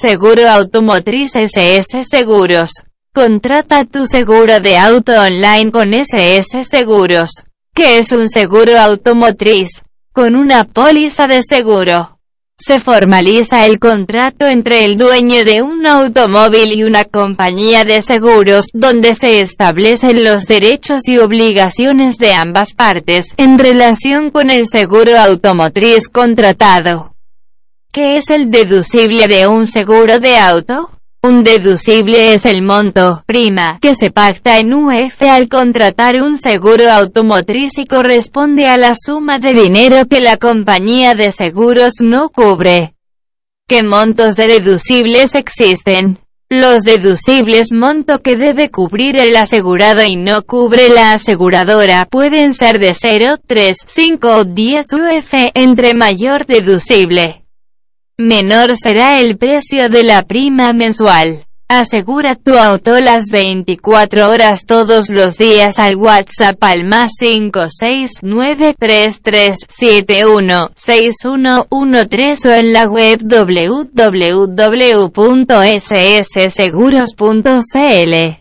Seguro automotriz SS Seguros. Contrata tu seguro de auto online con SS Seguros, que es un seguro automotriz, con una póliza de seguro. Se formaliza el contrato entre el dueño de un automóvil y una compañía de seguros, donde se establecen los derechos y obligaciones de ambas partes, en relación con el seguro automotriz contratado. ¿Qué es el deducible de un seguro de auto? Un deducible es el monto, prima, que se pacta en UF al contratar un seguro automotriz y corresponde a la suma de dinero que la compañía de seguros no cubre. ¿Qué montos de deducibles existen? Los deducibles monto que debe cubrir el asegurado y no cubre la aseguradora pueden ser de 0, 3, 5 o 10 UF, entre mayor deducible menor será el precio de la prima mensual. Asegura tu auto las 24 horas todos los días al WhatsApp al más 56933716113 o en la web www.ssseguros.cl.